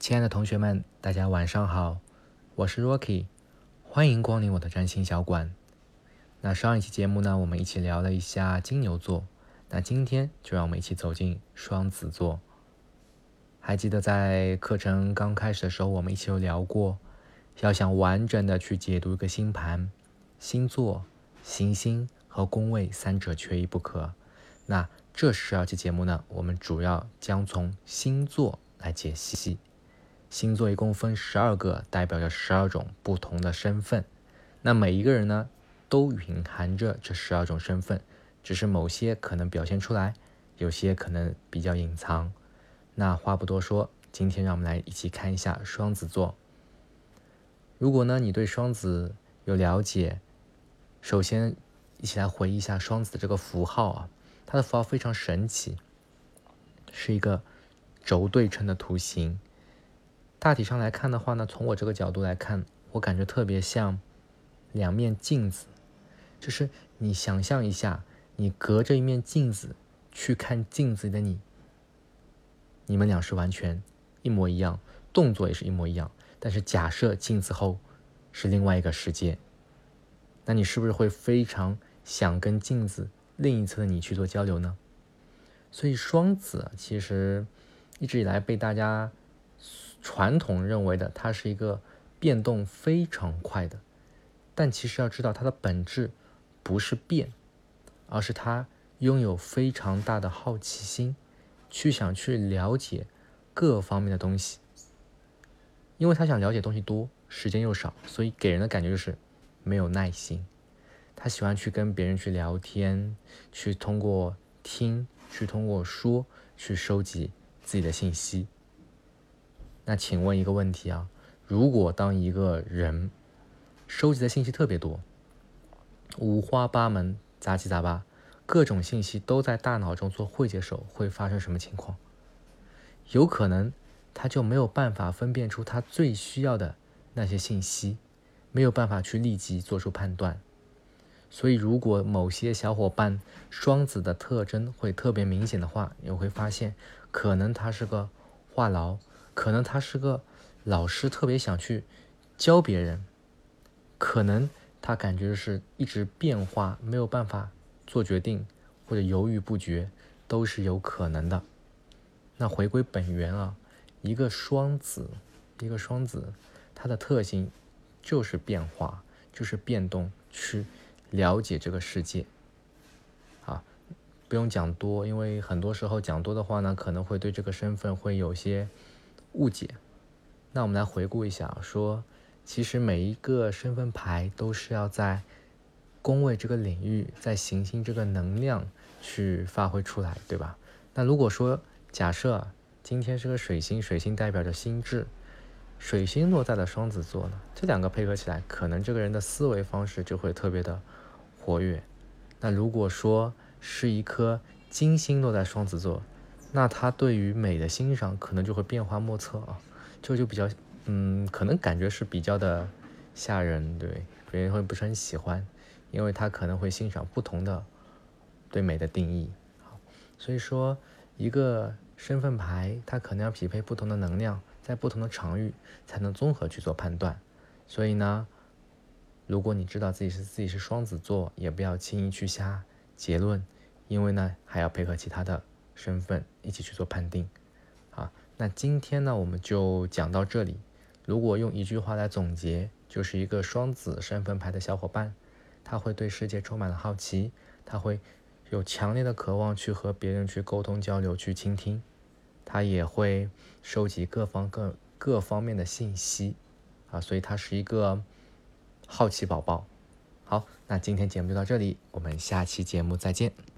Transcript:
亲爱的同学们，大家晚上好，我是 Rocky，欢迎光临我的占星小馆。那上一期节目呢，我们一起聊了一下金牛座，那今天就让我们一起走进双子座。还记得在课程刚开始的时候，我们一起有聊过，要想完整的去解读一个星盘，星座、行星和宫位三者缺一不可。那这十二期节目呢，我们主要将从星座来解析。星座一共分十二个，代表着十二种不同的身份。那每一个人呢，都蕴含着这十二种身份，只是某些可能表现出来，有些可能比较隐藏。那话不多说，今天让我们来一起看一下双子座。如果呢，你对双子有了解，首先一起来回忆一下双子的这个符号啊。它的符号非常神奇，是一个轴对称的图形。大体上来看的话呢，从我这个角度来看，我感觉特别像两面镜子。就是你想象一下，你隔着一面镜子去看镜子里的你，你们俩是完全一模一样，动作也是一模一样。但是假设镜子后是另外一个世界，那你是不是会非常想跟镜子？另一侧的你去做交流呢？所以双子其实一直以来被大家传统认为的，它是一个变动非常快的。但其实要知道，它的本质不是变，而是它拥有非常大的好奇心，去想去了解各方面的东西。因为他想了解东西多，时间又少，所以给人的感觉就是没有耐心。他喜欢去跟别人去聊天，去通过听，去通过说，去收集自己的信息。那请问一个问题啊，如果当一个人收集的信息特别多，五花八门、杂七杂八，各种信息都在大脑中做汇接手，会发生什么情况？有可能他就没有办法分辨出他最需要的那些信息，没有办法去立即做出判断。所以，如果某些小伙伴双子的特征会特别明显的话，你会发现，可能他是个话痨，可能他是个老师，特别想去教别人，可能他感觉是一直变化，没有办法做决定，或者犹豫不决，都是有可能的。那回归本源啊，一个双子，一个双子，它的特性就是变化，就是变动，去。了解这个世界，啊，不用讲多，因为很多时候讲多的话呢，可能会对这个身份会有些误解。那我们来回顾一下，说其实每一个身份牌都是要在宫位这个领域，在行星这个能量去发挥出来，对吧？那如果说假设今天是个水星，水星代表着心智。水星落在了双子座呢，这两个配合起来，可能这个人的思维方式就会特别的活跃。那如果说是一颗金星落在双子座，那他对于美的欣赏可能就会变化莫测啊，这就比较，嗯，可能感觉是比较的吓人，对，别人会不是很喜欢，因为他可能会欣赏不同的对美的定义。好，所以说一个身份牌，它可能要匹配不同的能量。在不同的场域才能综合去做判断，所以呢，如果你知道自己是自己是双子座，也不要轻易去下结论，因为呢还要配合其他的身份一起去做判定。啊，那今天呢我们就讲到这里。如果用一句话来总结，就是一个双子身份牌的小伙伴，他会对世界充满了好奇，他会有强烈的渴望去和别人去沟通交流，去倾听。他也会收集各方各各方面的信息，啊，所以他是一个好奇宝宝。好，那今天节目就到这里，我们下期节目再见。